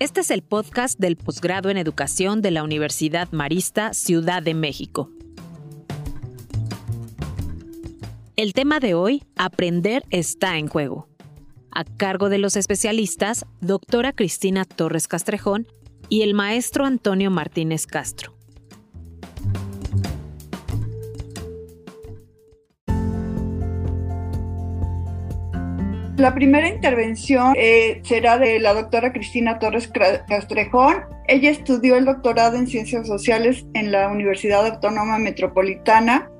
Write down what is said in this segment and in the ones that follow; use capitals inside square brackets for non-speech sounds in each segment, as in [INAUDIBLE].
Este es el podcast del posgrado en educación de la Universidad Marista Ciudad de México. El tema de hoy, aprender está en juego. A cargo de los especialistas, doctora Cristina Torres Castrejón y el maestro Antonio Martínez Castro. La primera intervención eh, será de la doctora Cristina Torres Castrejón. Ella estudió el doctorado en Ciencias Sociales en la Universidad Autónoma Metropolitana.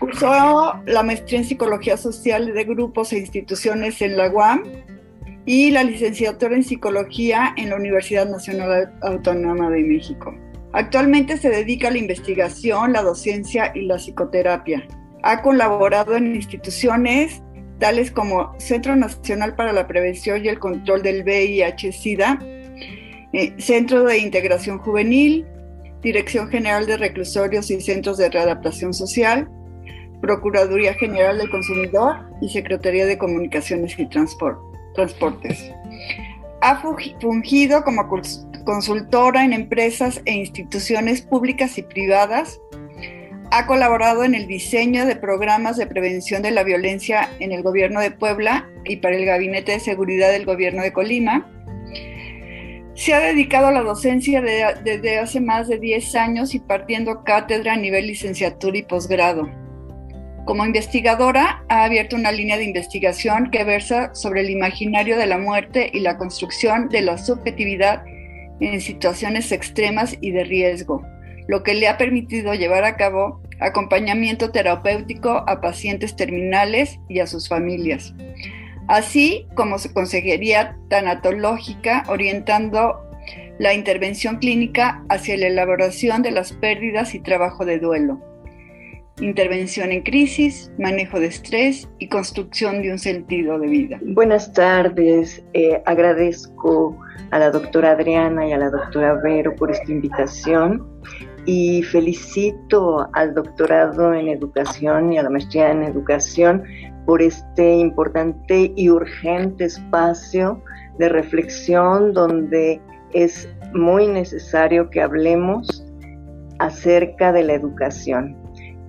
Cursó la maestría en Psicología Social de Grupos e Instituciones en la UAM y la licenciatura en Psicología en la Universidad Nacional Autónoma de México. Actualmente se dedica a la investigación, la docencia y la psicoterapia. Ha colaborado en instituciones tales como Centro Nacional para la Prevención y el Control del VIH-Sida, eh, Centro de Integración Juvenil, Dirección General de Reclusorios y Centros de Readaptación Social, Procuraduría General del Consumidor y Secretaría de Comunicaciones y Transportes. Ha fungido como consultora en empresas e instituciones públicas y privadas ha colaborado en el diseño de programas de prevención de la violencia en el gobierno de Puebla y para el Gabinete de Seguridad del gobierno de Colima. Se ha dedicado a la docencia desde hace más de 10 años y partiendo cátedra a nivel licenciatura y posgrado. Como investigadora, ha abierto una línea de investigación que versa sobre el imaginario de la muerte y la construcción de la subjetividad en situaciones extremas y de riesgo, lo que le ha permitido llevar a cabo acompañamiento terapéutico a pacientes terminales y a sus familias, así como su consejería tanatológica orientando la intervención clínica hacia la elaboración de las pérdidas y trabajo de duelo, intervención en crisis, manejo de estrés y construcción de un sentido de vida. Buenas tardes, eh, agradezco a la doctora Adriana y a la doctora Vero por esta invitación y felicito al doctorado en educación y a la maestría en educación por este importante y urgente espacio de reflexión donde es muy necesario que hablemos acerca de la educación.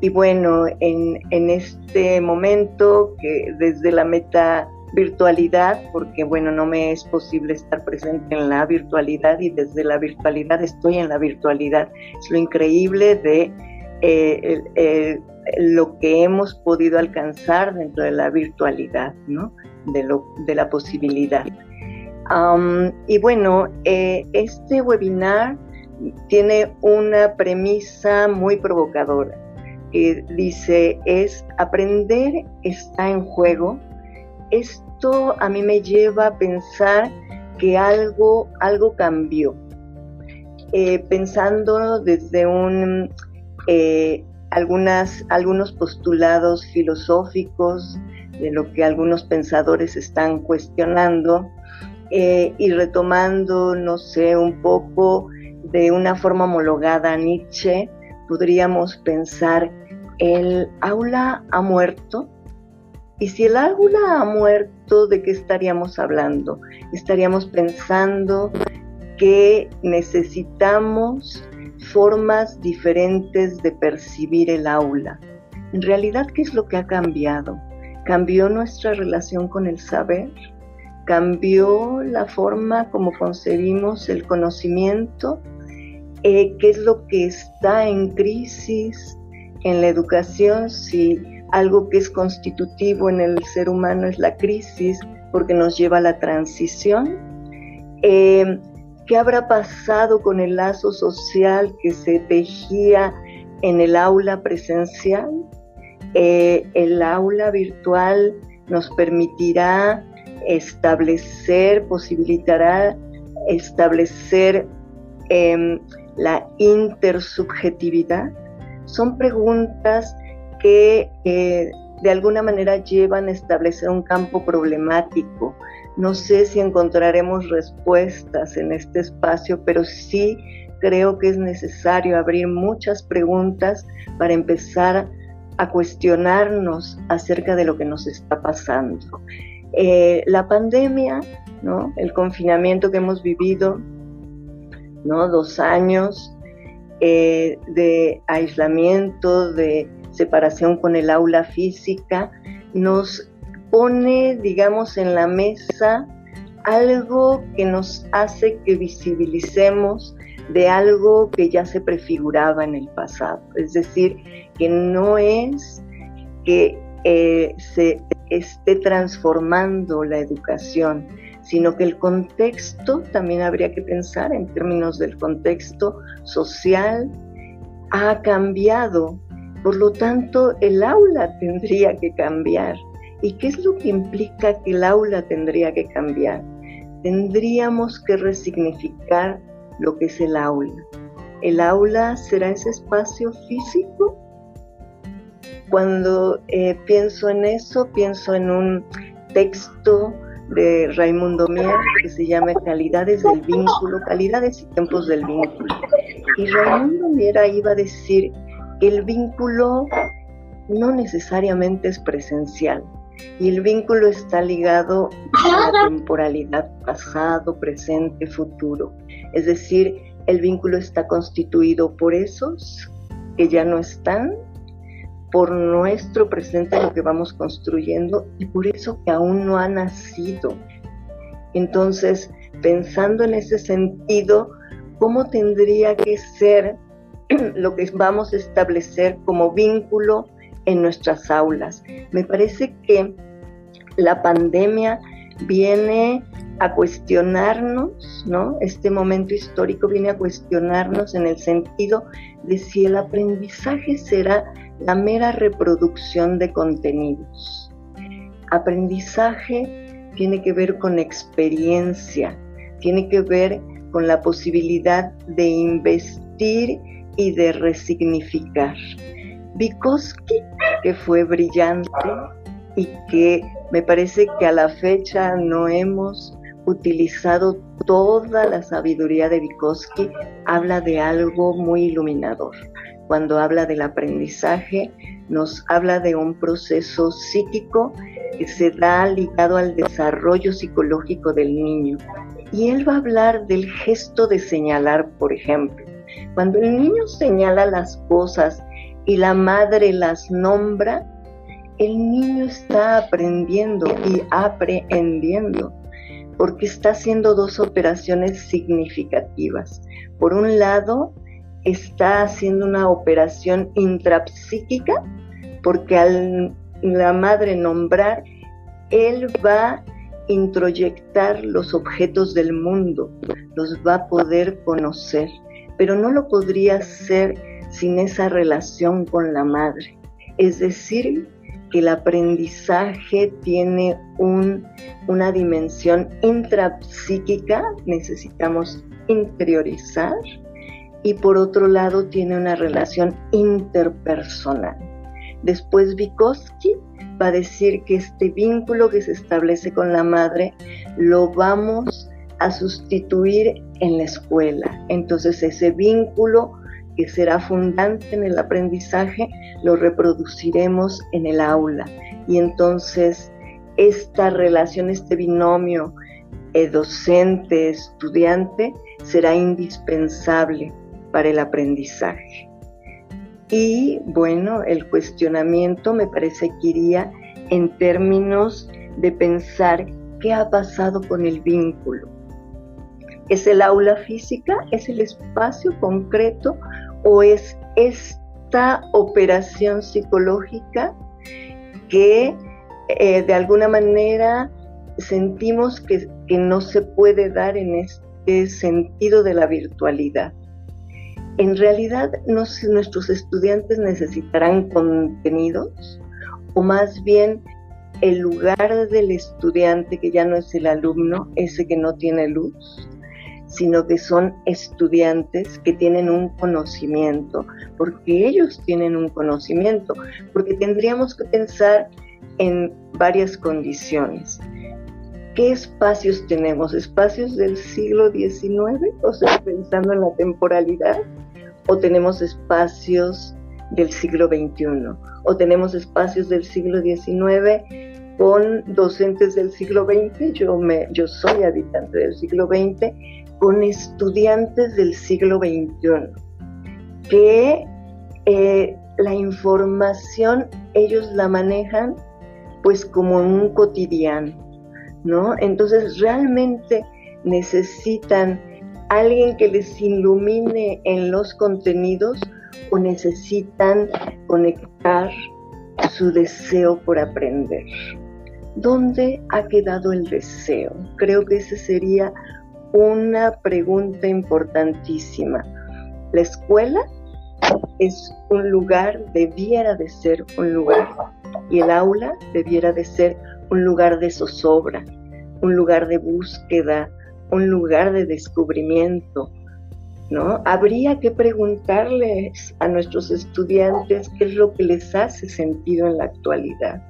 Y bueno, en, en este momento que desde la meta virtualidad, porque bueno, no me es posible estar presente en la virtualidad y desde la virtualidad estoy en la virtualidad. Es lo increíble de eh, lo que hemos podido alcanzar dentro de la virtualidad, ¿no? De, lo, de la posibilidad. y bueno, eh, este webinar tiene una premisa muy provocadora. que dice, es aprender está en juego esto a mí me lleva a pensar que algo, algo cambió. Eh, pensando desde un, eh, algunos postulados filosóficos de lo que algunos pensadores están cuestionando eh, y retomando, no sé, un poco de una forma homologada a Nietzsche, podríamos pensar, el aula ha muerto, y si el águla ha muerto, ¿de qué estaríamos hablando? Estaríamos pensando que necesitamos formas diferentes de percibir el aula. En realidad, ¿qué es lo que ha cambiado? ¿Cambió nuestra relación con el saber? ¿Cambió la forma como concebimos el conocimiento? Eh, ¿Qué es lo que está en crisis en la educación? Si algo que es constitutivo en el ser humano es la crisis, porque nos lleva a la transición. Eh, ¿Qué habrá pasado con el lazo social que se tejía en el aula presencial? Eh, el aula virtual nos permitirá establecer, posibilitará establecer em, la intersubjetividad. Son preguntas que eh, de alguna manera llevan a establecer un campo problemático. No sé si encontraremos respuestas en este espacio, pero sí creo que es necesario abrir muchas preguntas para empezar a cuestionarnos acerca de lo que nos está pasando. Eh, la pandemia, ¿no? el confinamiento que hemos vivido, ¿no? Dos años eh, de aislamiento, de separación con el aula física, nos pone, digamos, en la mesa algo que nos hace que visibilicemos de algo que ya se prefiguraba en el pasado. Es decir, que no es que eh, se esté transformando la educación, sino que el contexto, también habría que pensar en términos del contexto social, ha cambiado. Por lo tanto, el aula tendría que cambiar. ¿Y qué es lo que implica que el aula tendría que cambiar? Tendríamos que resignificar lo que es el aula. ¿El aula será ese espacio físico? Cuando eh, pienso en eso, pienso en un texto de Raimundo Mier que se llama Calidades del vínculo, calidades y tiempos del vínculo. Y Raimundo Mier iba a decir el vínculo no necesariamente es presencial y el vínculo está ligado a la temporalidad pasado, presente, futuro. Es decir, el vínculo está constituido por esos que ya no están, por nuestro presente, lo que vamos construyendo, y por eso que aún no ha nacido. Entonces, pensando en ese sentido, ¿cómo tendría que ser [CLEARS THROAT] lo que vamos a establecer como vínculo en nuestras aulas? Me parece que la pandemia viene a cuestionarnos, ¿no? Este momento histórico viene a cuestionarnos en el sentido de si el aprendizaje será la mera reproducción de contenidos. Aprendizaje tiene que ver con experiencia, tiene que ver con la posibilidad de investir y de resignificar. Vygotsky, que fue brillante y que me parece que a la fecha no hemos utilizado toda la sabiduría de Vygotsky, habla de algo muy iluminador. Cuando habla del aprendizaje, nos habla de un proceso psíquico que se da ligado al desarrollo psicológico del niño. Y él va a hablar del gesto de señalar, por ejemplo. Cuando el niño señala las cosas y la madre las nombra, el niño está aprendiendo y aprehendiendo porque está haciendo dos operaciones significativas. Por un lado, está haciendo una operación intrapsíquica, porque al la madre nombrar, él va a introyectar los objetos del mundo, los va a poder conocer, pero no lo podría hacer sin esa relación con la madre. Es decir, que el aprendizaje tiene una dimensión intrapsíquica, necesitamos interiorizar, y por otro lado tiene una relación interpersonal. Después Vygotsky va a decir que este vínculo que se establece con la madre lo vamos a sustituir en la escuela. Entonces ese vínculo que será fundante en el aprendizaje, lo reproduciremos en el aula. Y entonces esta relación, este binomio eh, docente-estudiante será indispensable para el aprendizaje. Y bueno, el cuestionamiento me parece que iría en términos de pensar qué ha pasado con el vínculo. ¿Es el aula física? ¿Es el espacio concreto o es esta operación psicológica que eh, de alguna manera sentimos que, no se puede dar en este sentido de la virtualidad. En realidad, no nuestros estudiantes necesitarán contenidos o más bien el lugar del estudiante que ya no es el alumno, ese que no tiene luz, sino que son estudiantes que tienen un conocimiento, porque ellos tienen un conocimiento, porque tendríamos que pensar en varias condiciones. ¿Qué espacios tenemos? ¿Espacios del siglo XIX? O sea, pensando en la temporalidad. ¿O tenemos espacios del siglo XXI? ¿O tenemos espacios del siglo XIX con docentes del siglo XX, yo, me, yo soy habitante del siglo XX, con estudiantes del siglo XXI, que eh, la información ellos la manejan pues como en un cotidiano, ¿no? Entonces realmente necesitan alguien que les ilumine en los contenidos o necesitan conectar su deseo por aprender. ¿Dónde ha quedado el deseo? Creo que esa sería una pregunta importantísima. La escuela es un lugar, debiera de ser un lugar, y el aula debiera de ser un lugar de zozobra, un lugar de búsqueda, un lugar de descubrimiento, ¿no? Habría que preguntarles a nuestros estudiantes qué es lo que les hace sentido en la actualidad,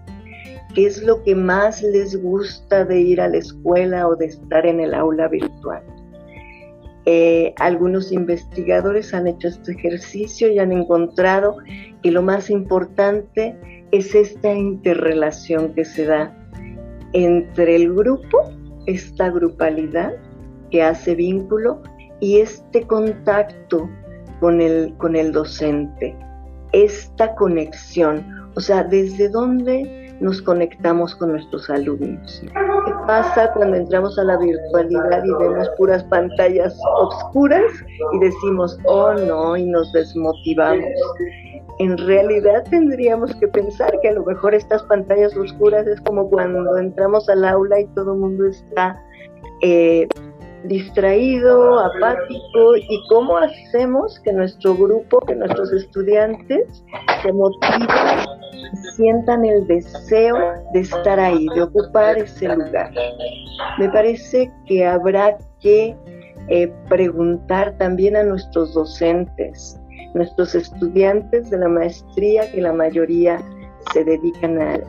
qué es lo que más les gusta de ir a la escuela o de estar en el aula virtual. Eh, algunos investigadores han hecho este ejercicio y han encontrado que lo más importante es esta interrelación que se da entre el grupo, esta grupalidad que hace vínculo y este contacto con el, con el docente, esta conexión, o sea, desde dónde nos conectamos con nuestros alumnos. ¿Qué pasa cuando entramos a la virtualidad y vemos puras pantallas oscuras y decimos, oh no, y nos desmotivamos? En realidad tendríamos que pensar que a lo mejor estas pantallas oscuras es como cuando entramos al aula y todo el mundo está eh, distraído, apático, y cómo hacemos que nuestro grupo, que nuestros estudiantes se motiven, sientan el deseo de estar ahí, de ocupar ese lugar. Me parece que habrá que eh, preguntar también a nuestros docentes, nuestros estudiantes de la maestría, que la mayoría se dedican a,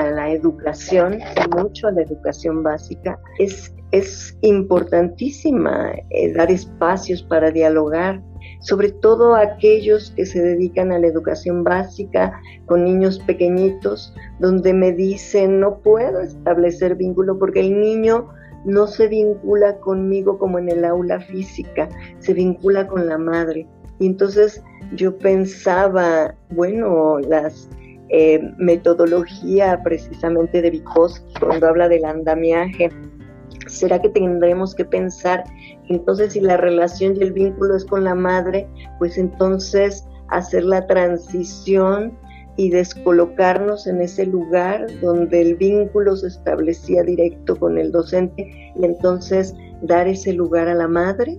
la educación, mucho a la educación básica, es, es importantísima eh, dar espacios para dialogar, sobre todo aquellos que se dedican a la educación básica con niños pequeñitos, donde me dicen no puedo establecer vínculo porque el niño no se vincula conmigo como en el aula física, se vincula con la madre. Y entonces yo pensaba, bueno, las eh, metodología precisamente de Vygotsky cuando habla del andamiaje. ¿Será que tendremos que pensar entonces si la relación y el vínculo es con la madre, pues entonces hacer la transición y descolocarnos en ese lugar donde el vínculo se establecía directo con el docente y entonces dar ese lugar a la madre?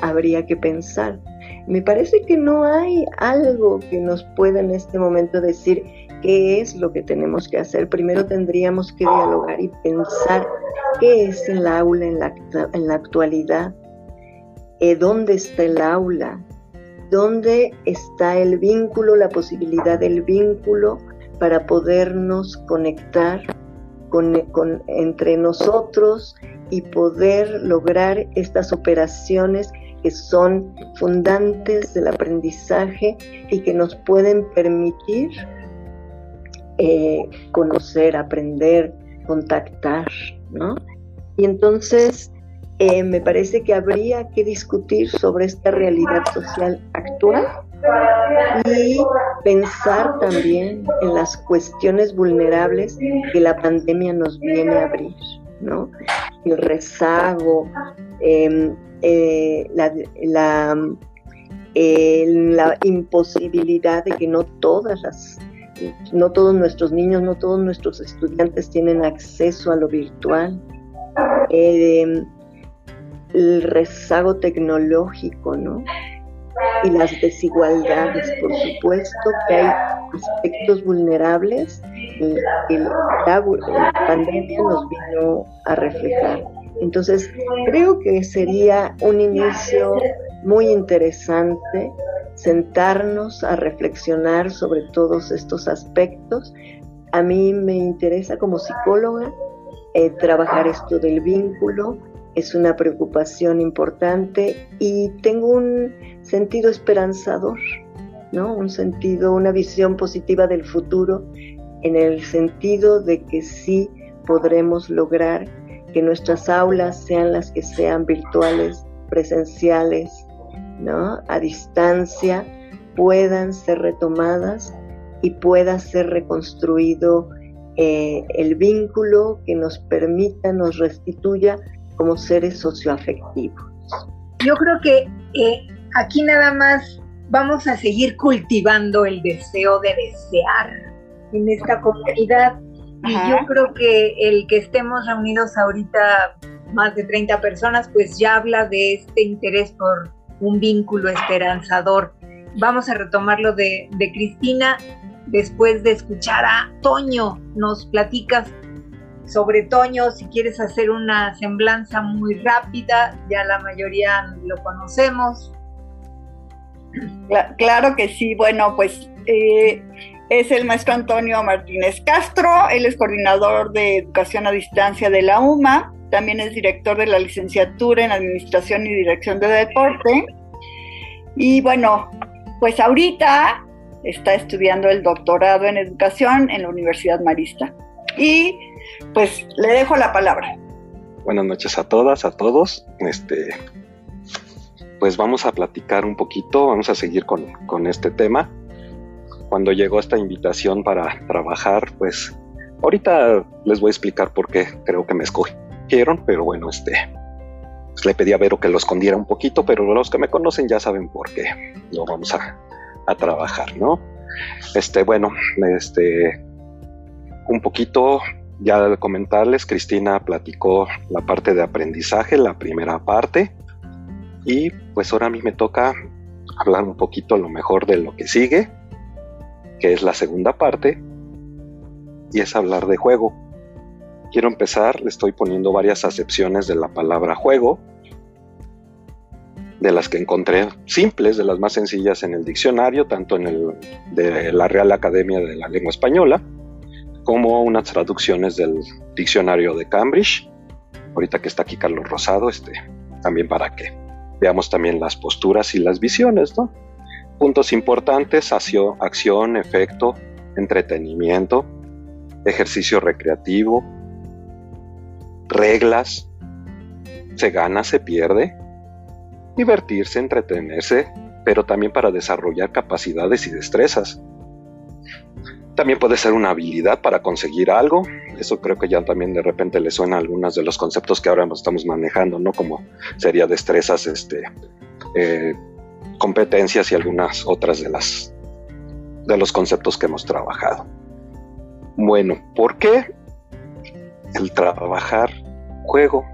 Habría que pensar. Me parece que no hay algo que nos pueda en este momento decir qué es lo que tenemos que hacer. Primero tendríamos que dialogar y pensar qué es el aula en la, en la actualidad, eh, dónde está el aula, dónde está el vínculo, la posibilidad del vínculo para podernos conectar con, con, entre nosotros y poder lograr estas operaciones que son fundantes del aprendizaje y que nos pueden permitir eh, conocer, aprender, contactar, ¿no? Y entonces eh, me parece que habría que discutir sobre esta realidad social actual y pensar también en las cuestiones vulnerables que la pandemia nos viene a abrir, ¿no? El rezago, eh, eh, la, la, imposibilidad de que no todas las, no todos nuestros niños, no todos nuestros estudiantes tienen acceso a lo virtual, eh, el rezago tecnológico, ¿no? Y las desigualdades, por supuesto que hay aspectos vulnerables que la pandemia nos vino a reflejar. Entonces, creo que sería un inicio muy interesante sentarnos a reflexionar sobre todos estos aspectos. A mí me interesa como psicóloga eh, trabajar esto del vínculo, es una preocupación importante y tengo un sentido esperanzador, ¿no? Un sentido, una visión positiva del futuro en el sentido de que sí podremos lograr que nuestras aulas sean las que sean virtuales, presenciales, ¿no? A distancia, puedan ser retomadas y pueda ser reconstruido eh, el vínculo que nos permita, nos restituya como seres socioafectivos. Yo creo que eh, aquí nada más vamos a seguir cultivando el deseo de desear en esta comunidad. Y yo creo que el que estemos reunidos ahorita más de 30 personas, pues ya habla de este interés por un vínculo esperanzador. Vamos a retomarlo de, de Cristina después de escuchar a Toño. Nos platicas sobre Toño, si quieres hacer una semblanza muy rápida, ya la mayoría lo conocemos. Claro que sí, bueno, pues eh, es el maestro Antonio Martínez Castro, él es coordinador de educación a distancia de la UMA, también es director de la licenciatura en Administración y Dirección de Deporte. Y bueno, pues ahorita está estudiando el doctorado en educación en la Universidad Marista. Y pues le dejo la palabra. Buenas noches a todas, a todos. Este, pues vamos a platicar un poquito, vamos a seguir con, con este tema. Cuando llegó esta invitación para trabajar, pues ahorita les voy a explicar por qué creo que me escogieron, pero bueno, este, pues le pedí a Vero que lo escondiera un poquito, pero los que me conocen ya saben por qué lo vamos a, a trabajar, ¿no? Este, bueno, este, un poquito ya comentarles, Cristina platicó la parte de aprendizaje, la primera parte, y pues ahora a mí me toca hablar un poquito a lo mejor de lo que sigue, que es la segunda parte, y es hablar de juego. Quiero empezar, le estoy poniendo varias acepciones de la palabra juego, de las que encontré simples, de las más sencillas en el diccionario, tanto en el de la Real Academia de la Lengua Española, como unas traducciones del diccionario de Cambridge. Ahorita que está aquí Carlos Rosado, este, también para que veamos también las posturas y las visiones, ¿no? Puntos importantes, acción, efecto, entretenimiento, ejercicio recreativo, reglas, se gana, se pierde, divertirse, entretenerse, pero también para desarrollar capacidades y destrezas. También puede ser una habilidad para conseguir algo. Eso creo que ya también de repente le suena a algunos de los conceptos que ahora estamos manejando, ¿no? Como sería destrezas, este, eh, competencias y algunas otras de las de los conceptos que hemos trabajado. Bueno, ¿por qué el trabajar juego?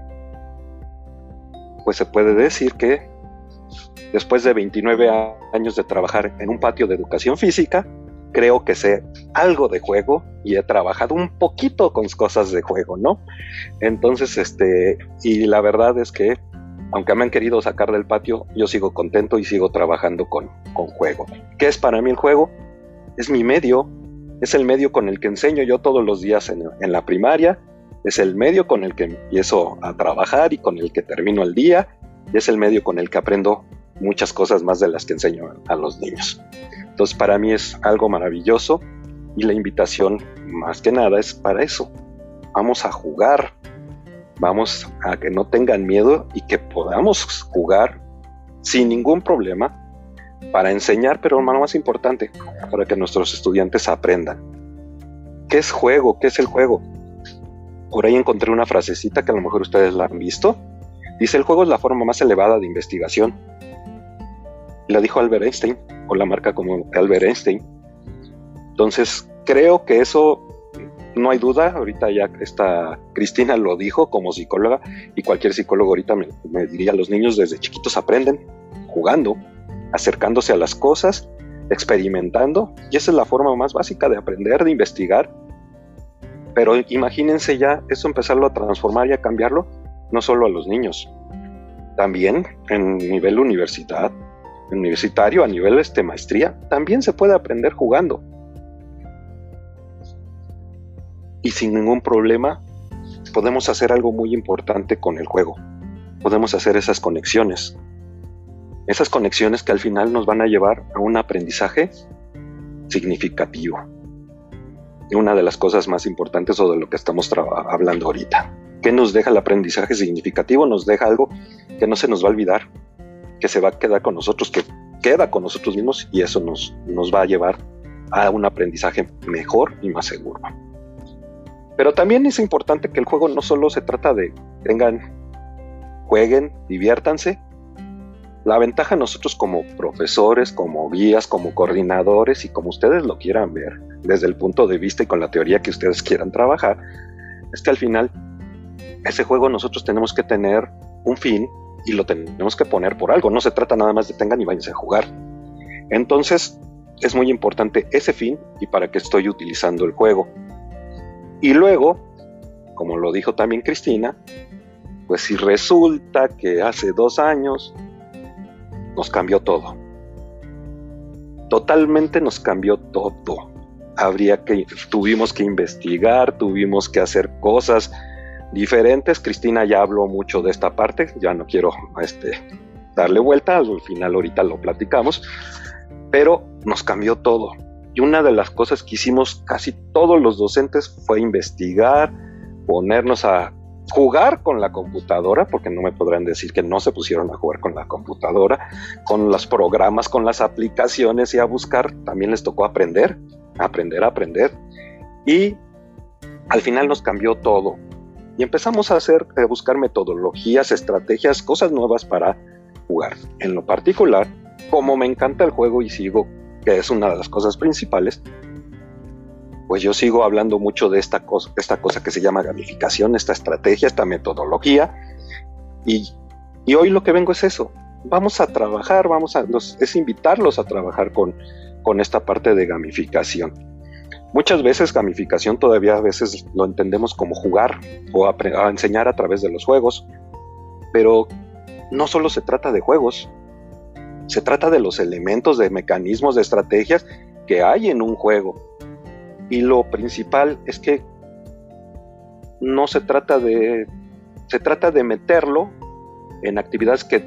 Pues se puede decir que después de 29 años de trabajar en un patio de educación física, creo que sé algo de juego y he trabajado un poquito con cosas de juego, ¿no? Entonces, este, y la verdad es que, aunque me han querido sacar del patio, yo sigo contento y sigo trabajando con, con juego. ¿Qué es para mí el juego? Es mi medio, es el medio con el que enseño yo todos los días en, en la primaria, es el medio con el que empiezo a trabajar y con el que termino el día, y es el medio con el que aprendo muchas cosas más de las que enseño a los niños. Entonces para mí es algo maravilloso y la invitación más que nada es para eso. Vamos a jugar, vamos a que no tengan miedo y que podamos jugar sin ningún problema para enseñar, pero lo más importante, para que nuestros estudiantes aprendan. ¿Qué es juego? ¿Qué es el juego? Por ahí encontré una frasecita que a lo mejor ustedes la han visto. Dice, el juego es la forma más elevada de investigación la dijo Albert Einstein, o la marca como Albert Einstein. Entonces, creo que eso no hay duda, ahorita ya esta Cristina lo dijo como psicóloga y cualquier psicólogo ahorita me, me, diría, los niños desde chiquitos aprenden jugando, acercándose a las cosas, experimentando, y esa es la forma más básica de aprender, de investigar. Pero imagínense ya eso empezarlo a transformar y a cambiarlo, no solo a los niños, también en nivel universidad, universitario, a nivel este, maestría, también se puede aprender jugando. Y sin ningún problema podemos hacer algo muy importante con el juego. Podemos hacer esas conexiones. Esas conexiones que al final nos van a llevar a un aprendizaje significativo. una de las cosas más importantes o de lo que estamos hablando ahorita. ¿Qué nos deja el aprendizaje significativo? Nos deja algo que no se nos va a olvidar, que se va a quedar con nosotros, que queda con nosotros mismos y eso nos, nos va a llevar a un aprendizaje mejor y más seguro. Pero también es importante que el juego no solo se trata de vengan, jueguen, diviértanse. La ventaja nosotros como profesores, como guías, como coordinadores y como ustedes lo quieran ver, desde el punto de vista y con la teoría que ustedes quieran trabajar, es que al final ese juego nosotros tenemos que tener un fin y lo tenemos que poner por algo. No se trata nada más de tengan y váyanse a jugar. Entonces, es muy importante ese fin y para qué estoy utilizando el juego. Y luego, como lo dijo también Cristina, pues si resulta que hace dos años nos cambió todo. Totalmente nos cambió todo. Habría que, tuvimos que investigar, tuvimos que hacer cosas diferentes. Cristina ya habló mucho de esta parte, ya no quiero este, darle vuelta, al final ahorita lo platicamos, pero nos cambió todo. Y una de las cosas que hicimos casi todos los docentes fue investigar, ponernos a jugar con la computadora, porque no me podrán decir que no se pusieron a jugar con la computadora, con los programas, con las aplicaciones y a buscar, también les tocó aprender, aprender, aprender. Y al final nos cambió todo. Y empezamos a hacer, a buscar metodologías, estrategias, cosas nuevas para jugar. En lo particular, como me encanta el juego y sigo que es una de las cosas principales, pues yo sigo hablando mucho de esta cosa, esta cosa que se llama gamificación, esta estrategia, esta metodología. Y, hoy lo que vengo es eso. Vamos a trabajar, vamos a, es invitarlos a trabajar con, con esta parte de gamificación. Muchas veces gamificación todavía a veces lo entendemos como jugar o enseñar a través de los juegos, pero no solo se trata de juegos, se trata de los elementos, de mecanismos, de estrategias que hay en un juego. Y lo principal es que no se trata de se trata de meterlo en actividades que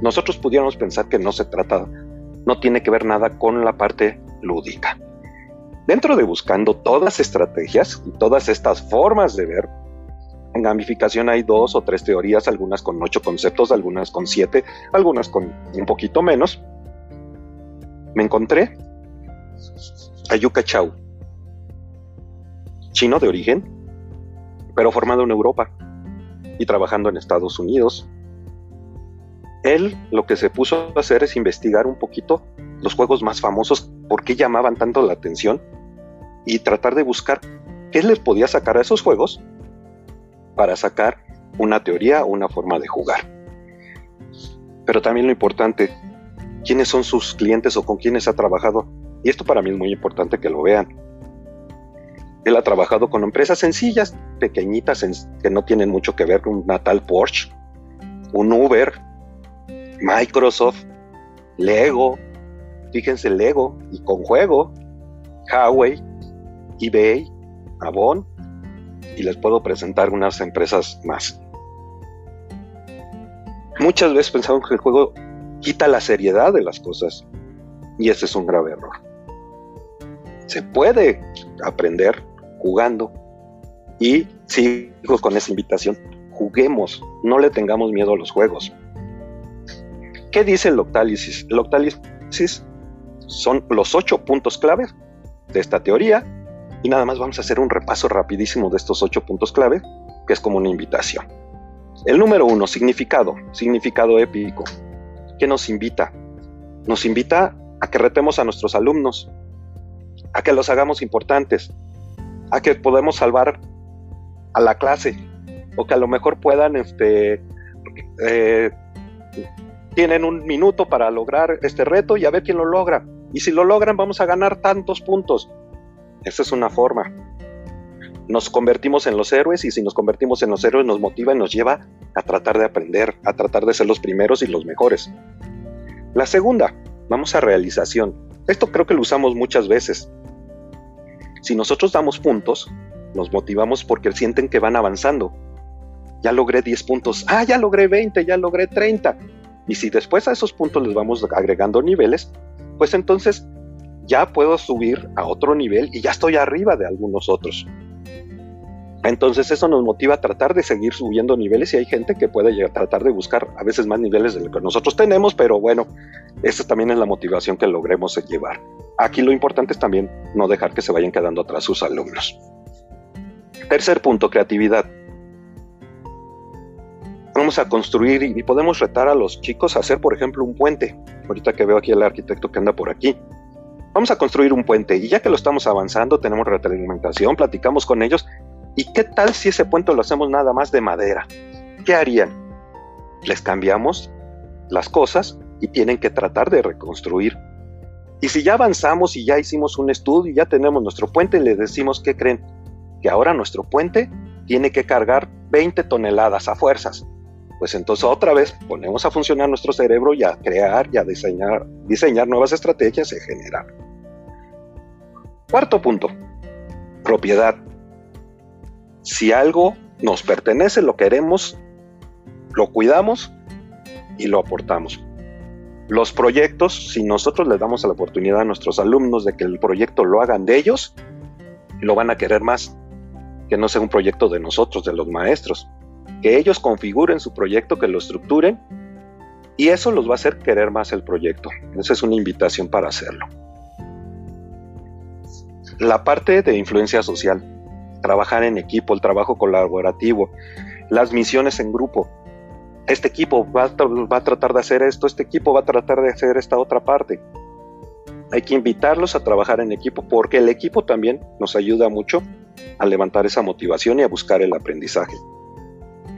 nosotros pudiéramos pensar que no se trata no tiene que ver nada con la parte lúdica. Dentro de buscando todas estrategias y todas estas formas de ver, en gamificación hay dos o tres teorías, algunas con ocho conceptos, algunas con siete, algunas con un poquito menos. Me encontré a Yuka Chao, chino de origen, pero formado en Europa y trabajando en Estados Unidos. Él lo que se puso a hacer es investigar un poquito los juegos más famosos, por qué llamaban tanto la atención y tratar de buscar qué les podía sacar a esos juegos para sacar una teoría o una forma de jugar. Pero también lo importante, quiénes son sus clientes o con quiénes ha trabajado. Y esto para mí es muy importante que lo vean. Él ha trabajado con empresas sencillas, pequeñitas, que no tienen mucho que ver con un natal Porsche, un Uber, Microsoft, Lego, fíjense Lego y con juego, Huawei, eBay, Avon, y les puedo presentar unas empresas más. Muchas veces pensamos que el juego quita la seriedad de las cosas y ese es un grave error. Se puede aprender jugando y sigo con esa invitación, juguemos, no le tengamos miedo a los juegos. ¿Qué dice el octálisis? El octálisis son los ocho puntos clave de esta teoría y nada más vamos a hacer un repaso rapidísimo de estos ocho puntos clave, que es como una invitación. El número uno, significado, significado épico. ¿Qué nos invita? Nos invita a que retemos a nuestros alumnos, a que los hagamos importantes, a que podemos salvar a la clase, o que a lo mejor puedan, este, eh, tienen un minuto para lograr este reto y a ver quién lo logra. Y si lo logran, vamos a ganar tantos puntos. Esa es una forma. Nos convertimos en los héroes y si nos convertimos en los héroes nos motiva y nos lleva a tratar de aprender, a tratar de ser los primeros y los mejores. La segunda, vamos a realización. Esto creo que lo usamos muchas veces. Si nosotros damos puntos, nos motivamos porque sienten que van avanzando. Ya logré 10 puntos, ah, ya logré 20, ya logré 30. Y si después a esos puntos les vamos agregando niveles, pues entonces ya puedo subir a otro nivel y ya estoy arriba de algunos otros. Entonces eso nos motiva a tratar de seguir subiendo niveles y hay gente que puede tratar de buscar a veces más niveles de lo que nosotros tenemos, pero bueno, esa también es la motivación que logremos llevar. Aquí lo importante es también no dejar que se vayan quedando atrás sus alumnos. Tercer punto, creatividad. Vamos a construir y podemos retar a los chicos a hacer, por ejemplo, un puente. Ahorita que veo aquí al arquitecto que anda por aquí. Vamos a construir un puente y ya que lo estamos avanzando, tenemos retroalimentación, platicamos con ellos ¿Y qué tal si ese puente lo hacemos nada más de madera? ¿Qué harían? Les cambiamos las cosas y tienen que tratar de reconstruir. Y si ya avanzamos y ya hicimos un estudio y ya tenemos nuestro puente, les decimos, ¿qué creen? Que ahora nuestro puente tiene que cargar 20 toneladas a fuerzas. Pues entonces otra vez ponemos a funcionar nuestro cerebro y a crear y a diseñar, diseñar nuevas estrategias y generar. Cuarto punto, propiedad. Si algo nos pertenece, lo queremos, lo cuidamos y lo aportamos. Los proyectos, si nosotros les damos la oportunidad a nuestros alumnos de que el proyecto lo hagan de ellos, lo van a querer más, que no sea un proyecto de nosotros, de los maestros. Que ellos configuren su proyecto, que lo estructuren, y eso los va a hacer querer más el proyecto. Esa es una invitación para hacerlo. La parte de influencia social trabajar en equipo, el trabajo colaborativo, las misiones en grupo. Este equipo va a, tratar de hacer esto, este equipo va a tratar de hacer esta otra parte. Hay que invitarlos a trabajar en equipo porque el equipo también nos ayuda mucho a levantar esa motivación y a buscar el aprendizaje.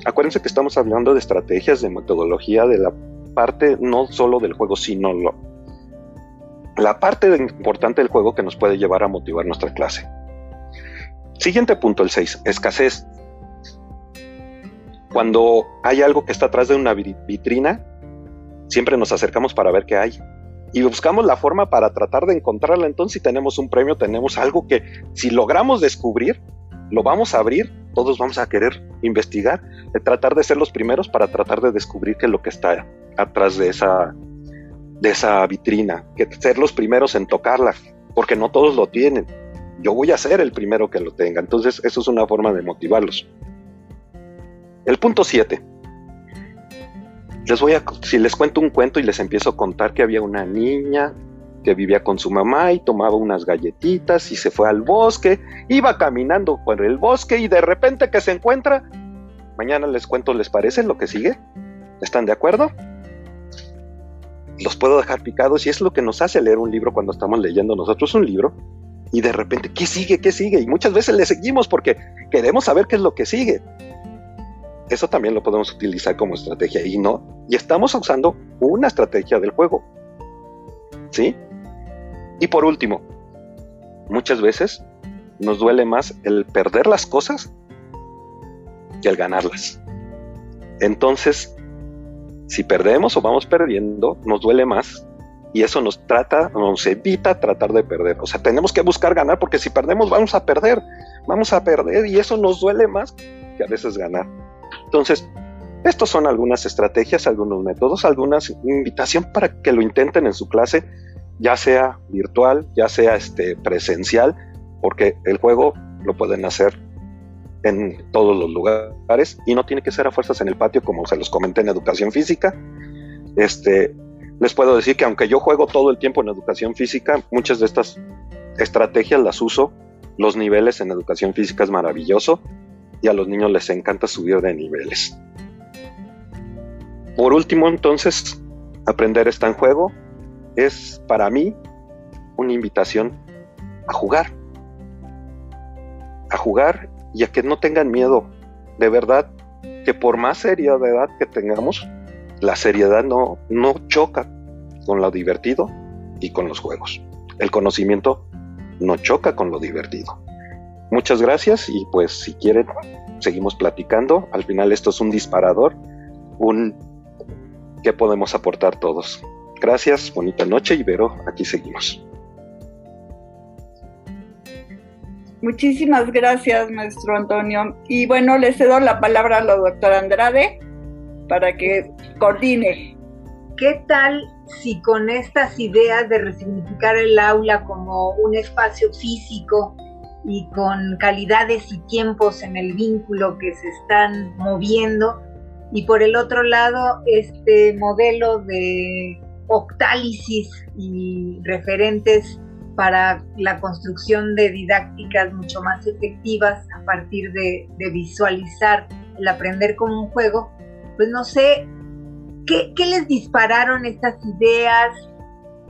Acuérdense que estamos hablando de estrategias, de metodología, de la parte no solo del juego, sino la parte importante del juego que nos puede llevar a motivar nuestra clase. Siguiente punto, el 6, escasez. Cuando hay algo que está atrás de una vitrina, siempre nos acercamos para ver qué hay. Y buscamos la forma para tratar de encontrarla. Entonces, si tenemos un premio, tenemos algo que si logramos descubrir, lo vamos a abrir, todos vamos a querer investigar, tratar de ser los primeros para tratar de descubrir qué es lo que está atrás de esa, de esa vitrina, que ser los primeros en tocarla, porque no todos lo tienen yo voy a ser el primero que lo tenga. Entonces, eso es una forma de motivarlos. El punto 7. Les voy a, si les cuento un cuento y les empiezo a contar que había una niña que vivía con su mamá y tomaba unas galletitas y se fue al bosque, iba caminando por el bosque y de repente que se encuentra, mañana les cuento, ¿les parece lo que sigue? ¿Están de acuerdo? Los puedo dejar picados y es lo que nos hace leer un libro cuando estamos leyendo nosotros un libro, y de repente, ¿qué sigue? ¿Qué sigue? Y muchas veces le seguimos porque queremos saber qué es lo que sigue. Eso también lo podemos utilizar como estrategia y no. Y estamos usando una estrategia del juego. ¿Sí? Y por último, muchas veces nos duele más el perder las cosas que el ganarlas. Entonces, si perdemos o vamos perdiendo, nos duele más y eso nos trata, nos evita tratar de perder. O sea, tenemos que buscar ganar porque si perdemos vamos a perder, vamos a perder y eso nos duele más que a veces ganar. Entonces, estos son algunas estrategias, algunos métodos, algunas invitación para que lo intenten en su clase, ya sea virtual, ya sea este presencial, porque el juego lo pueden hacer en todos los lugares y no tiene que ser a fuerzas en el patio como se los comenté en educación física. Este, les puedo decir que aunque yo juego todo el tiempo en educación física, muchas de estas estrategias las uso. Los niveles en educación física es maravilloso y a los niños les encanta subir de niveles. Por último, entonces, aprender está en juego es para mí una invitación a jugar. A jugar y a que no tengan miedo. De verdad, que por más seriedad que tengamos, la seriedad no, no choca con lo divertido y con los juegos. El conocimiento no choca con lo divertido. Muchas gracias y pues si quieren seguimos platicando. Al final esto es un disparador, un que podemos aportar todos. Gracias, bonita noche y Vero, aquí seguimos. Muchísimas gracias, maestro Antonio. Y bueno, le cedo la palabra a la doctora Andrade para que coordine. ¿qué tal si con estas ideas de resignificar el aula como un espacio físico y con calidades y tiempos en el vínculo que se están moviendo, y por el otro lado este modelo de octálisis y referentes para la construcción de didácticas mucho más efectivas a partir de, visualizar el aprender como un juego, pues no sé, ¿qué, les dispararon estas ideas?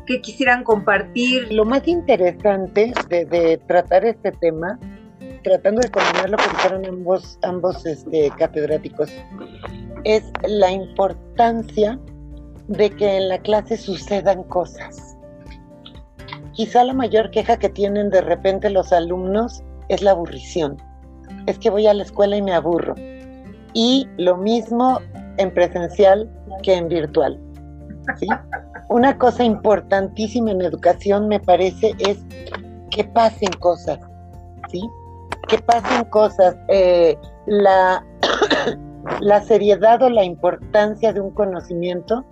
¿Qué quisieran compartir? Lo más interesante de, tratar este tema, tratando de combinar lo que dijeron ambos, ambos este, catedráticos, es la importancia de que en la clase sucedan cosas. Quizá la mayor queja que tienen de repente los alumnos es la aburrición. Es que voy a la escuela y me aburro. Y lo mismo en presencial que en virtual. Una cosa importantísima en educación me parece es que pasen cosas. ¿sí? Que pasen cosas. Eh, la [COUGHS] la seriedad o la importancia de un conocimiento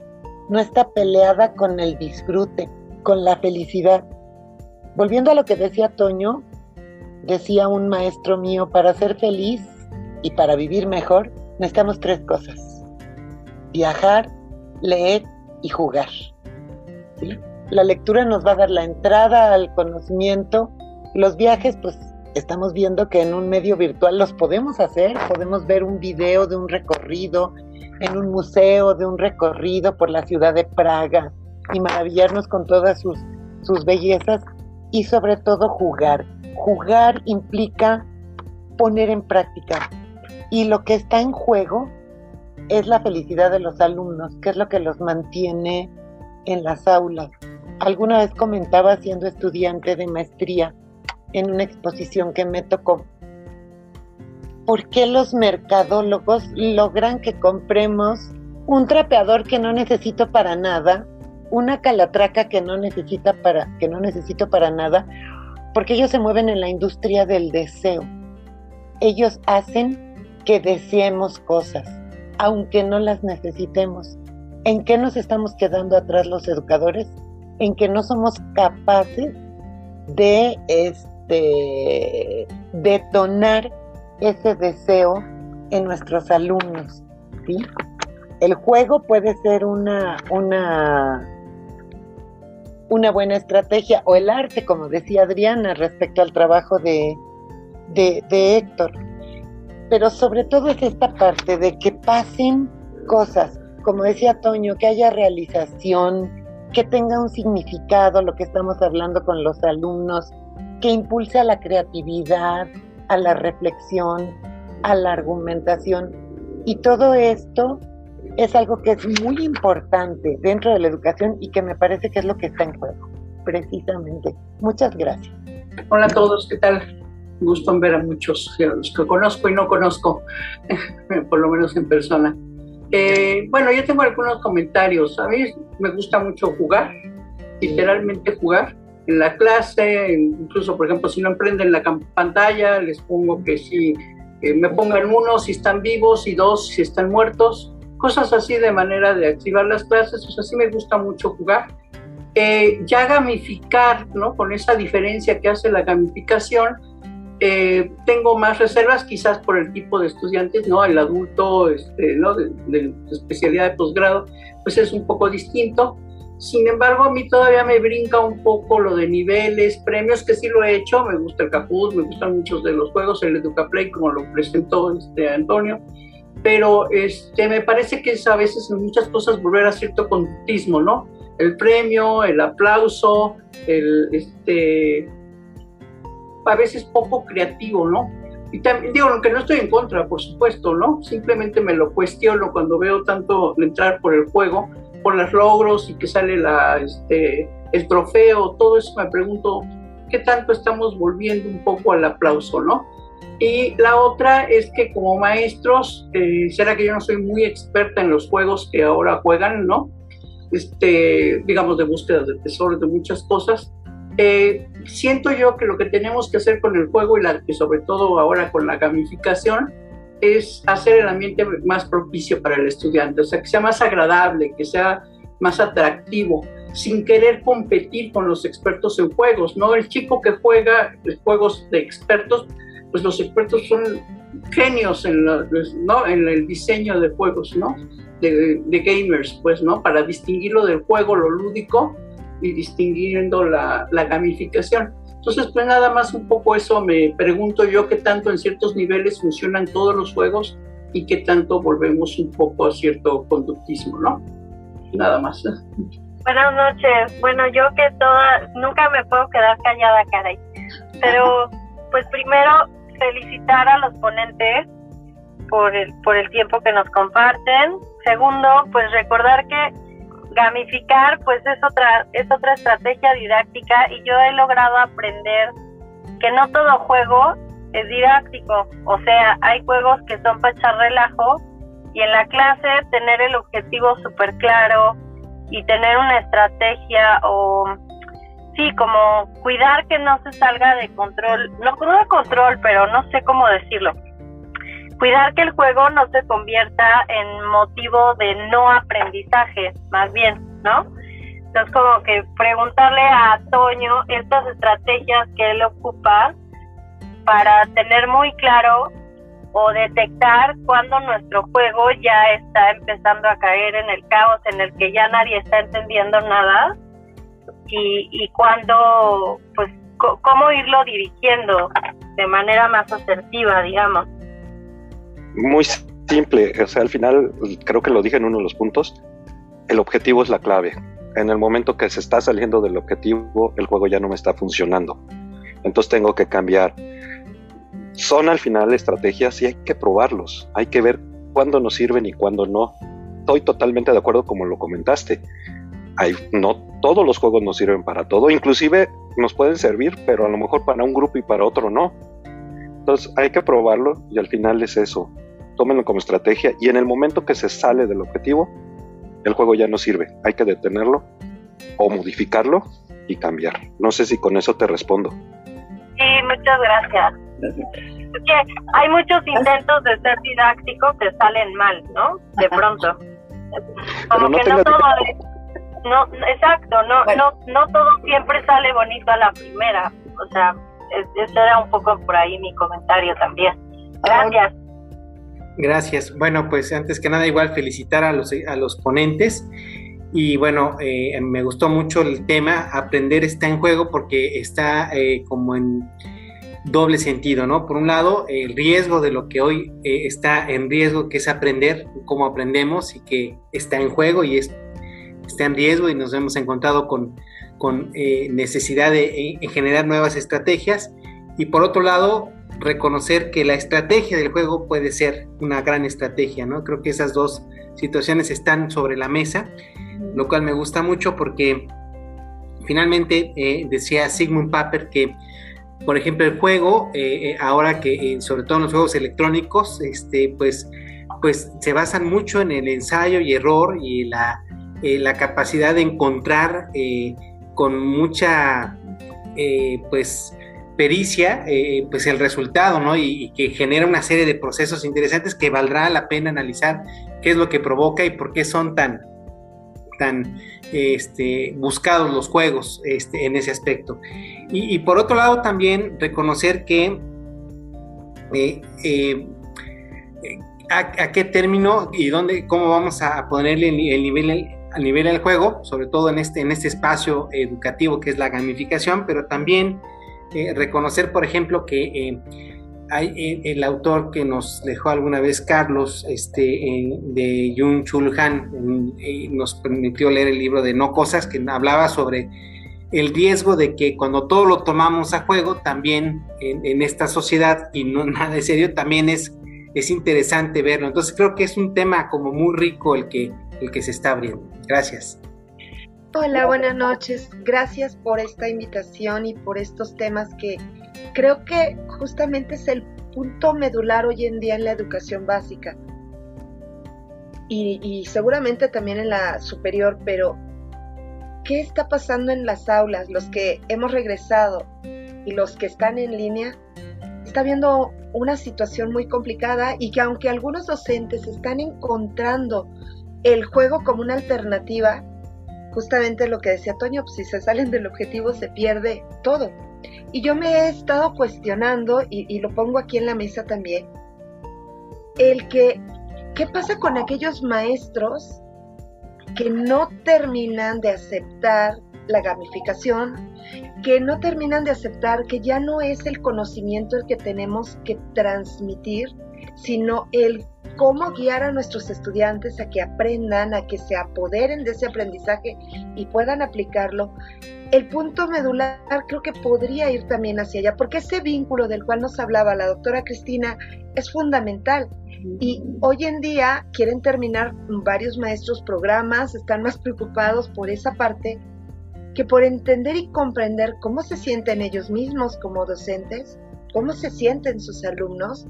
no está peleada con el disfrute, con la felicidad. Volviendo a lo que decía Toño, decía un maestro mío, para ser feliz y para vivir mejor necesitamos tres cosas. Viajar, leer y jugar. La lectura nos va a dar la entrada al conocimiento. Los viajes, pues estamos viendo que en un medio virtual los podemos hacer, podemos ver un video de un recorrido en un museo, de un recorrido por la ciudad de Praga y maravillarnos con todas sus, sus bellezas y sobre todo jugar. Jugar implica poner en práctica y lo que está en juego es la felicidad de los alumnos, que es lo que los mantiene en las aulas. Alguna vez comentaba siendo estudiante de maestría, en una exposición que me tocó. ¿Por qué los mercadólogos logran que compremos un trapeador que no necesito para nada, una calatraca que no necesita para que no necesito para nada? Porque ellos se mueven en la industria del deseo. Ellos hacen que deseemos cosas, aunque no las necesitemos. ¿En qué nos estamos quedando atrás los educadores? En que no somos capaces de este, de detonar ese deseo en nuestros alumnos. ¿sí? El juego puede ser una, una, una buena estrategia, o el arte, como decía Adriana, respecto al trabajo de, de, de Héctor. Pero sobre todo es esta parte de que pasen cosas, como decía Toño, que haya realización, que tenga un significado lo que estamos hablando con los alumnos, que impulse a la creatividad, a la reflexión, a la argumentación. Y todo esto es algo que es muy importante dentro de la educación y que me parece que es lo que está en juego, precisamente. Muchas gracias. Hola a todos, ¿qué tal? Me gusta ver a muchos, los que conozco y no conozco, [LAUGHS] por lo menos en persona. Eh, bueno, yo tengo algunos comentarios. A mí me gusta mucho jugar, literalmente jugar en la clase, incluso por ejemplo si no emprenden la pantalla, les pongo que si me pongan uno si están vivos y dos si están muertos, cosas así de manera de activar las clases, o sea, sí me gusta mucho jugar. Eh, ya gamificar, ¿no? Con esa diferencia que hace la gamificación, eh, tengo más reservas quizás por el tipo de estudiantes, ¿no? El adulto, este, ¿no? De, de especialidad de posgrado, pues es un poco distinto sin embargo, a mí todavía me brinca un poco lo de niveles, premios, que sí lo he hecho. Me gusta el Capuz, me gustan muchos de los juegos, el EducaPlay, como lo presentó este Antonio. Pero este, me parece que es a veces en muchas cosas volver a cierto conductismo, ¿no? El premio, el aplauso, el, este, a veces poco creativo, ¿no? Y también digo, aunque no estoy en contra, por supuesto, ¿no? Simplemente me lo cuestiono cuando veo tanto entrar por el juego por los logros y que sale la, este, el trofeo, todo eso me pregunto, ¿qué tanto estamos volviendo un poco al aplauso, no? Y la otra es que como maestros, eh, será que yo no soy muy experta en los juegos que ahora juegan, ¿no? Este, digamos, de búsqueda de tesoros, de muchas cosas. Eh, siento yo que lo que tenemos que hacer con el juego y, la, y sobre todo ahora con la gamificación es hacer el ambiente más propicio para el estudiante, o sea, que sea más agradable, que sea más atractivo, sin querer competir con los expertos en juegos, ¿no? El chico que juega juegos de expertos, pues los expertos son genios en, ¿no? en el diseño de juegos, ¿no? De, de, gamers, pues, ¿no? Para distinguirlo del juego, lo lúdico, y distinguiendo la, la gamificación. Entonces, pues nada más un poco eso me pregunto yo qué tanto en ciertos niveles funcionan todos los juegos y qué tanto volvemos un poco a cierto conductismo, ¿no? Nada más. Buenas noches. Bueno, yo que toda, nunca me puedo quedar callada, caray. Pero, [LAUGHS] pues primero, felicitar a los ponentes por el, por el tiempo que nos comparten. Segundo, pues recordar que gamificar pues es otra es otra estrategia didáctica y yo he logrado aprender que no todo juego es didáctico, o sea, hay juegos que son para echar relajo y en la clase tener el objetivo súper claro y tener una estrategia o sí, como cuidar que no se salga de control, no, no de control, pero no sé cómo decirlo cuidar que el juego no se convierta en motivo de no aprendizaje, más bien, ¿no? Entonces, como que preguntarle a Toño estas estrategias que él ocupa para tener muy claro o detectar cuando nuestro juego ya está empezando a caer en el caos en el que ya nadie está entendiendo nada y, y cuando, pues, cómo irlo dirigiendo de manera más asertiva, digamos muy simple, o sea, al final creo que lo dije en uno de los puntos, el objetivo es la clave. En el momento que se está saliendo del objetivo, el juego ya no me está funcionando. Entonces tengo que cambiar. Son al final estrategias y hay que probarlos. Hay que ver cuándo nos sirven y cuándo no. Estoy totalmente de acuerdo como lo comentaste. Hay, no todos los juegos nos sirven para todo, inclusive nos pueden servir, pero a lo mejor para un grupo y para otro no. Entonces hay que probarlo y al final es eso. Tómenlo como estrategia y en el momento que se sale del objetivo, el juego ya no sirve. Hay que detenerlo o modificarlo y cambiar. No sé si con eso te respondo. Sí, muchas gracias. hay muchos intentos de ser didáctico que salen mal, ¿no? De pronto. Como que no todo no, exacto, no, no, no todo siempre sale bonito a la primera. O sea, ese era un poco por ahí mi comentario también. Gracias. Gracias. Bueno, pues antes que nada igual felicitar a los, a los ponentes. Y bueno, eh, me gustó mucho el tema, aprender está en juego porque está eh, como en doble sentido, ¿no? Por un lado, el riesgo de lo que hoy eh, está en riesgo, que es aprender, cómo aprendemos y que está en juego y es, está en riesgo y nos hemos encontrado con con eh, necesidad de eh, generar nuevas estrategias y por otro lado reconocer que la estrategia del juego puede ser una gran estrategia, ¿no? Creo que esas dos situaciones están sobre la mesa, lo cual me gusta mucho porque finalmente eh, decía Sigmund Papert que por ejemplo el juego ahora que sobre todo en los juegos electrónicos este pues pues se basan mucho en el ensayo y error y la, la capacidad de encontrar con mucha eh, pues pericia eh, pues el resultado ¿no? Y, que genera una serie de procesos interesantes que valdrá la pena analizar qué es lo que provoca y por qué son tan tan este, buscados los juegos este, en ese aspecto y, por otro lado también reconocer que eh, a, qué término y dónde cómo vamos a ponerle el, el nivel a nivel del juego, sobre todo en este, en este espacio educativo que es la gamificación, pero también eh, reconocer, por ejemplo, que eh, hay eh, el autor que nos dejó alguna vez Carlos, este, de Jung Chul Han, nos permitió leer el libro de No Cosas, que hablaba sobre el riesgo de que cuando todo lo tomamos a juego, también en, en esta sociedad, y no [LAUGHS] nada de serio, también es, es interesante verlo. Entonces creo que es un tema como muy rico el que el que se está abriendo. Gracias. Hola, buenas noches. Gracias por esta invitación y por estos temas que creo que justamente es el punto medular hoy en día en la educación básica y, seguramente también en la superior, pero ¿qué está pasando en las aulas? Los que hemos regresado y los que están en línea, está viendo una situación muy complicada y que aunque algunos docentes están encontrando el juego como una alternativa, justamente lo que decía Toño, pues si se salen del objetivo se pierde todo. Y yo me he estado cuestionando, y, lo pongo aquí en la mesa también, el que, ¿qué pasa con aquellos maestros que no terminan de aceptar la gamificación, que no terminan de aceptar que ya no es el conocimiento el que tenemos que transmitir, sino el cómo guiar a nuestros estudiantes a que aprendan, a que se apoderen de ese aprendizaje y puedan aplicarlo. El punto medular creo que podría ir también hacia allá, porque ese vínculo del cual nos hablaba la doctora Cristina es fundamental. Y hoy en día quieren terminar varios maestros programas, están más preocupados por esa parte que por entender y comprender cómo se sienten ellos mismos como docentes, cómo se sienten sus alumnos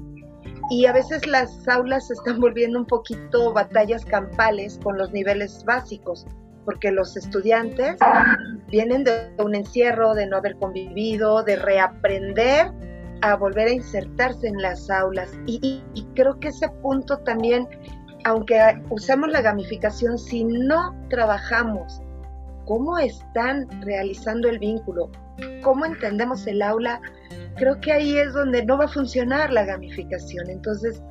y a veces las aulas se están volviendo un poquito batallas campales con los niveles básicos, porque los estudiantes vienen de un encierro, de no haber convivido, de reaprender a volver a insertarse en las aulas. Y, creo que ese punto también, aunque usamos la gamificación, si no trabajamos cómo están realizando el vínculo, cómo entendemos el aula, creo que ahí es donde no va a funcionar la gamificación. Entonces,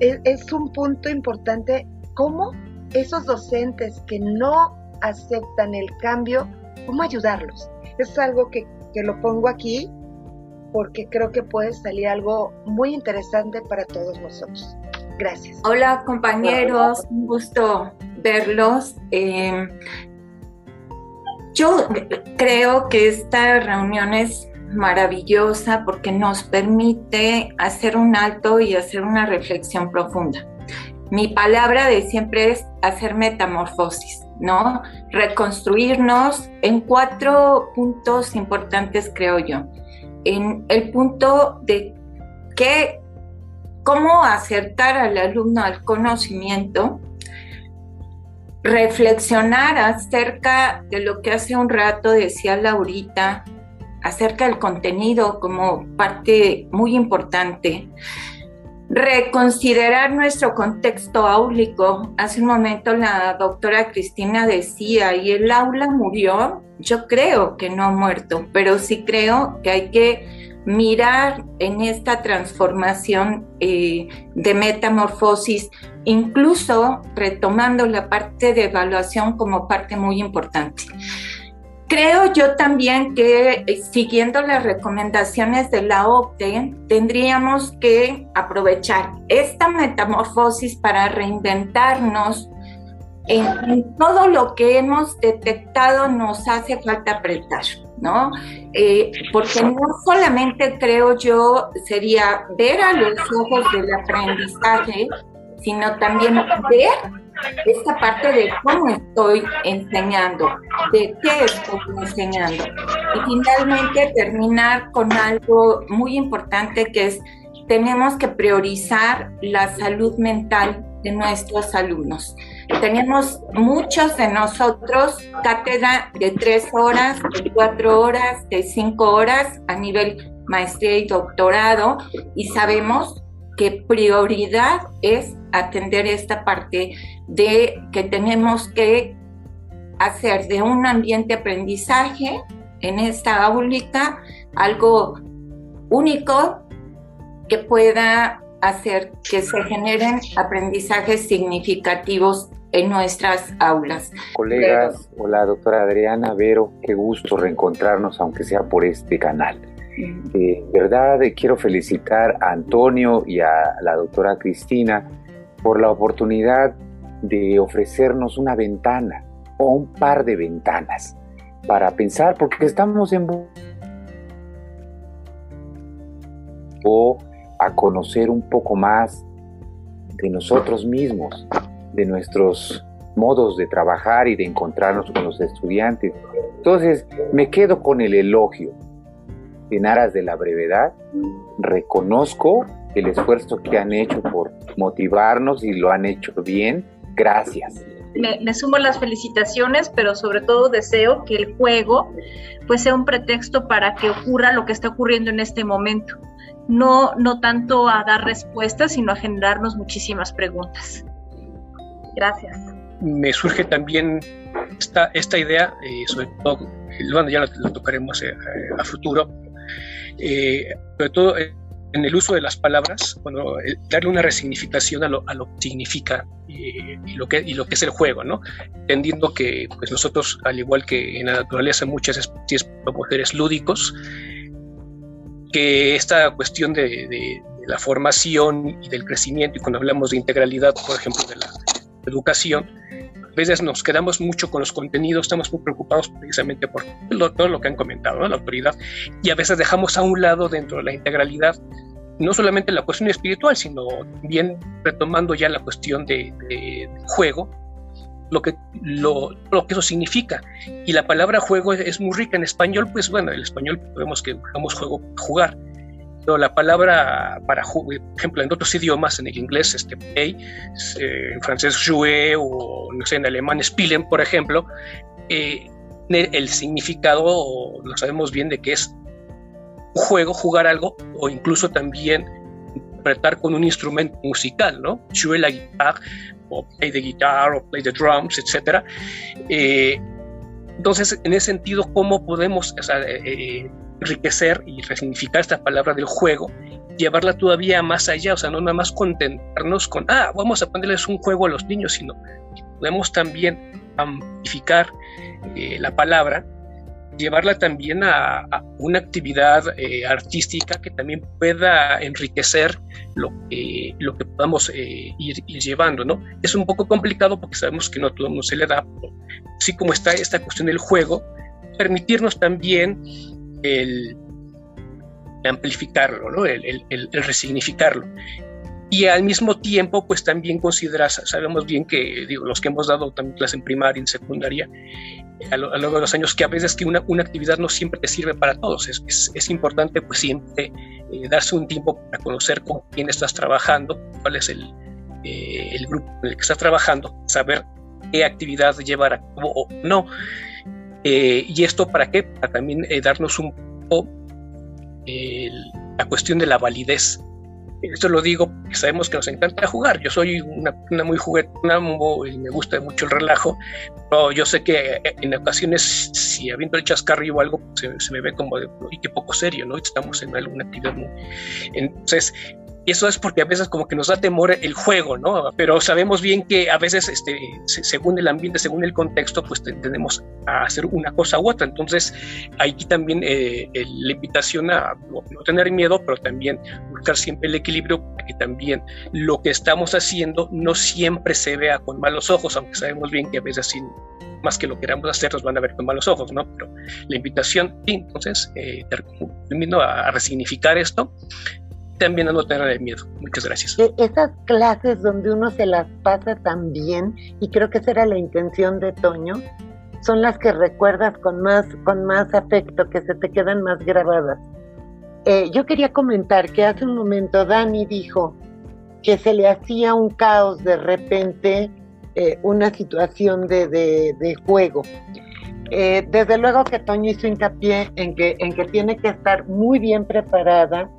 es, un punto importante cómo esos docentes que no aceptan el cambio, cómo ayudarlos. Es algo que, que lo pongo aquí porque creo que puede salir algo muy interesante para todos nosotros. Gracias. Hola compañeros, un gusto verlos. Eh, yo creo que esta reunión es maravillosa porque nos permite hacer un alto y hacer una reflexión profunda. Mi palabra de siempre es hacer metamorfosis, ¿no? Reconstruirnos en cuatro puntos importantes, creo yo. En el punto de que, cómo acertar al alumno al conocimiento, reflexionar acerca de lo que hace un rato decía Laurita, acerca del contenido como parte muy importante. Reconsiderar nuestro contexto áulico. Hace un momento la doctora Cristina decía, ¿y el aula murió? Yo creo que no ha muerto, pero sí creo que hay que mirar en esta transformación eh, de metamorfosis incluso retomando la parte de evaluación como parte muy importante. Creo yo también que eh, siguiendo las recomendaciones de la OCDE, tendríamos que aprovechar esta metamorfosis para reinventarnos en, todo lo que hemos detectado nos hace falta apretar, ¿no? Eh, porque no solamente creo yo sería ver a los ojos del aprendizaje, sino también ver esta parte de cómo estoy enseñando, de qué estoy enseñando. Y finalmente terminar con algo muy importante que es, tenemos que priorizar la salud mental de nuestros alumnos. Tenemos muchos de nosotros cátedra de tres horas, de cuatro horas, de cinco horas a nivel maestría y doctorado y sabemos que prioridad es atender esta parte de que tenemos que hacer de un ambiente aprendizaje en esta aula algo único que pueda hacer que se generen aprendizajes significativos en nuestras aulas. Colegas, hola doctora Adriana Vero, qué gusto reencontrarnos aunque sea por este canal. De verdad quiero felicitar a Antonio y a la doctora Cristina por la oportunidad de ofrecernos una ventana o un par de ventanas para pensar, porque estamos en o a conocer un poco más de nosotros mismos, de nuestros modos de trabajar y de encontrarnos con los estudiantes. Entonces, me quedo con el elogio en aras de la brevedad, reconozco el esfuerzo que han hecho por motivarnos y lo han hecho bien. Gracias. Me, sumo las felicitaciones, pero sobre todo deseo que el juego pues sea un pretexto para que ocurra lo que está ocurriendo en este momento. No, no tanto a dar respuestas, sino a generarnos muchísimas preguntas. Gracias. Me surge también esta, esta idea, eh, sobre todo, bueno, ya lo, tocaremos a futuro, sobre todo en el uso de las palabras, bueno, darle una resignificación a lo, que significa y, lo que, y lo que es el juego, ¿no? Entendiendo que pues nosotros, al igual que en la naturaleza, muchas especies somos seres lúdicos, que esta cuestión de, de, la formación y del crecimiento, y cuando hablamos de integralidad, por ejemplo, de la educación, veces nos quedamos mucho con los contenidos, estamos muy preocupados precisamente por todo lo que han comentado, la autoridad, y a veces dejamos a un lado dentro de la integralidad no solamente la cuestión espiritual, sino también retomando ya la cuestión de, juego, lo que, lo, lo, que eso significa. Y la palabra juego es, muy rica en español, pues bueno, en el español podemos que buscamos juego, jugar, pero la palabra para, por ejemplo, en otros idiomas, en el inglés, este play, eh, en francés jouer o no sé, en alemán spielen, por ejemplo, eh, el significado lo sabemos bien de que es juego, jugar algo o incluso también interpretar con un instrumento musical, ¿no? Jouer la guitarra o play the guitar o play the drums, etc. Eh, entonces, en ese sentido, ¿cómo podemos enriquecer y resignificar esta palabra del juego, llevarla todavía más allá, o sea, no nada más contentarnos con, ah, vamos a ponerles un juego a los niños, sino podemos también amplificar eh, la palabra, llevarla también a, una actividad eh, artística que también pueda enriquecer lo que, lo que podamos eh, ir, llevando, ¿no? Es un poco complicado porque sabemos que no todo el mundo se le da, pero así como está esta cuestión del juego, permitirnos también el amplificarlo, ¿no? el, resignificarlo. Y al mismo tiempo, pues también consideras, sabemos bien que los que hemos dado también clase en primaria, en secundaria, a lo, largo de los años, que a veces que una, una actividad no siempre te sirve para todos. Es, es, importante pues siempre eh, darse un tiempo para conocer con quién estás trabajando, cuál es el, eh, el grupo en el que estás trabajando, saber qué actividad llevar a cabo o no. Eh, ¿Y esto para qué? Para también eh, darnos un poco la cuestión de la validez. Esto lo digo porque sabemos que nos encanta jugar. Yo soy una, muy juguetona y me gusta mucho el relajo, pero yo sé que eh, en ocasiones, si habiendo el chascarrillo o algo, se, se me ve como de, y qué poco serio, ¿no? Estamos en alguna actividad muy. Entonces, y eso es porque a veces como que nos da temor el juego, ¿no? Pero sabemos bien que a veces, este, según el ambiente, según el contexto, pues tendemos a hacer una cosa u otra. Entonces, aquí también eh, la invitación a no, tener miedo, pero también buscar siempre el equilibrio, que también lo que estamos haciendo no siempre se vea con malos ojos, aunque sabemos bien que a veces sin más que lo queramos hacer nos van a ver con malos ojos, ¿no? Pero la invitación, entonces, eh, a resignificar esto también a no tener miedo. Muchas gracias. E, esas clases donde uno se las pasa tan bien, y creo que esa era la intención de Toño, son las que recuerdas con más, con más afecto, que se te quedan más grabadas. Eh, yo quería comentar que hace un momento Dani dijo que se le hacía un caos de repente eh, una situación de, de, juego. Eh, desde luego que Toño hizo hincapié en que, en que tiene que estar muy bien preparada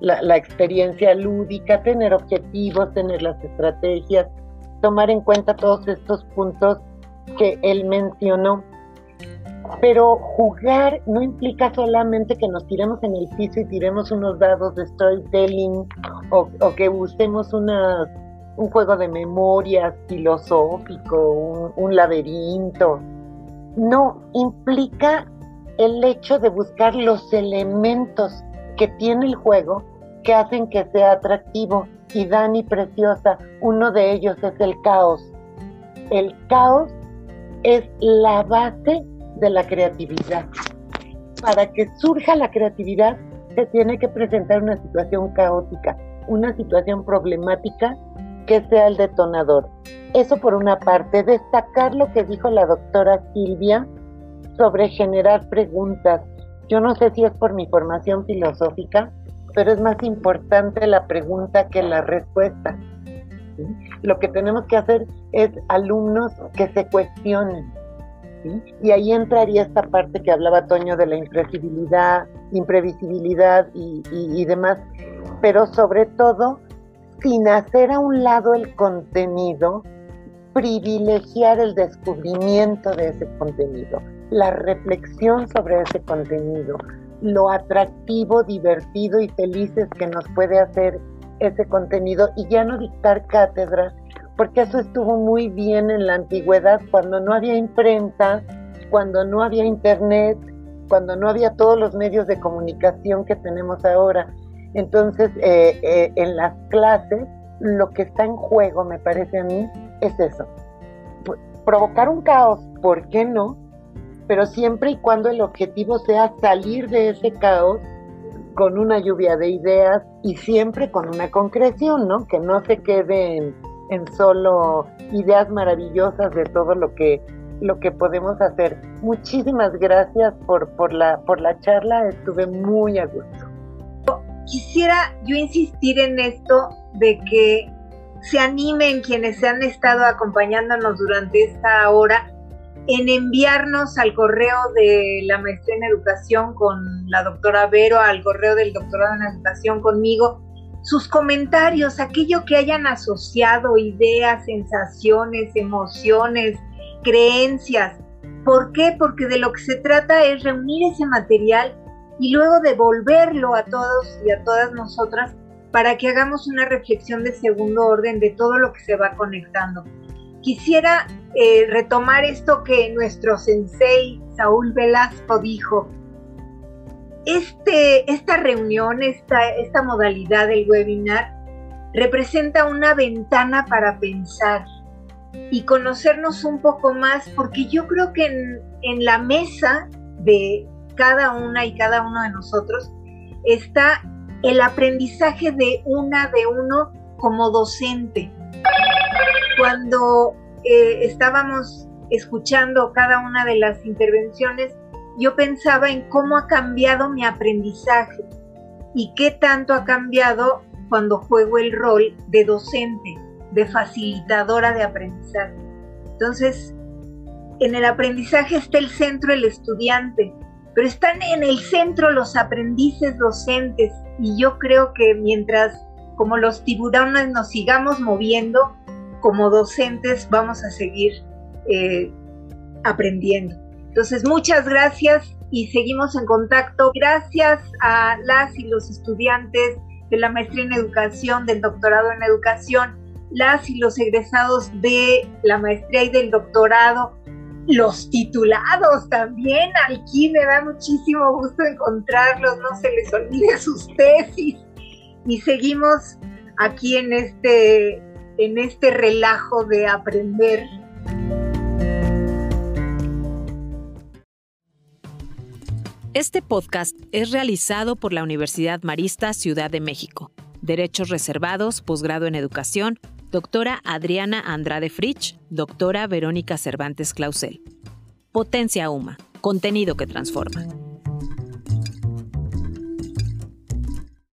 la, experiencia lúdica, tener objetivos, tener las estrategias, tomar en cuenta todos estos puntos que él mencionó. Pero jugar no implica solamente que nos tiremos en el piso y tiremos unos dados de storytelling o, que usemos un juego de memoria filosófico, un laberinto. No, implica el hecho de buscar los elementos que tiene el juego que hacen que sea atractivo. Y Dani Preciosa, uno de ellos es el caos. El caos es la base de la creatividad. Para que surja la creatividad se tiene que presentar una situación caótica, una situación problemática que sea el detonador. Eso por una parte, destacar lo que dijo la doctora Silvia sobre generar preguntas, yo no sé si es por mi formación filosófica, pero es más importante la pregunta que la respuesta. Lo que tenemos que hacer es alumnos que se cuestionen. Y ahí entraría esta parte que hablaba Toño de la imprevisibilidad, imprevisibilidad y, y demás, pero sobre todo sin hacer a un lado el contenido privilegiar el descubrimiento de ese contenido, la reflexión sobre ese contenido, lo atractivo, divertido y felices que nos puede hacer ese contenido y ya no dictar cátedras, porque eso estuvo muy bien en la antigüedad cuando no había imprenta, cuando no había internet, cuando no había todos los medios de comunicación que tenemos ahora. Entonces, eh, eh, en las clases, lo que está en juego, me parece a mí, es eso. Provocar un caos, ¿por qué no? Pero siempre y cuando el objetivo sea salir de ese caos con una lluvia de ideas y siempre con una concreción, ¿no? Que no se quede en, en solo ideas maravillosas de todo lo que lo que podemos hacer. Muchísimas gracias por, por, la, por la charla, estuve muy a gusto. Quisiera yo insistir en esto de que se animen quienes se han estado acompañándonos durante esta hora en enviarnos al correo de la maestría en educación con la doctora Vero, al correo del doctorado en educación conmigo, sus comentarios, aquello que hayan asociado, ideas, sensaciones, emociones, creencias. ¿Por qué? Porque de lo que se trata es reunir ese material y luego devolverlo a todos y a todas nosotras para que hagamos una reflexión de segundo orden de todo lo que se va conectando. Quisiera eh, retomar esto que nuestro sensei Saúl Velasco dijo. Este, esta reunión, esta, esta modalidad del webinar, representa una ventana para pensar, y conocernos un poco más, porque yo creo que en, la mesa de cada una y cada uno de nosotros está el aprendizaje de una de uno como docente. Cuando eh, estábamos escuchando cada una de las intervenciones, yo pensaba en cómo ha cambiado mi aprendizaje y qué tanto ha cambiado cuando juego el rol de docente de facilitadora de aprendizaje. Entonces, en el aprendizaje está el centro el estudiante, pero están en el centro los aprendices docentes y yo creo que mientras como los tiburones nos sigamos moviendo, como docentes vamos a seguir eh, aprendiendo. Entonces, muchas gracias y seguimos en contacto. Gracias a las y los estudiantes de la maestría en educación, del doctorado en educación las y los egresados de la maestría y del doctorado, los titulados también, aquí me da muchísimo gusto encontrarlos, no se les olvide sus tesis y seguimos aquí en este, en este relajo de aprender. Este podcast es realizado por la Universidad Marista Ciudad de México. Derechos reservados, posgrado en educación, doctora Adriana Andrade Frich, doctora Verónica Cervantes Clausel. Potencia UMA, contenido que transforma.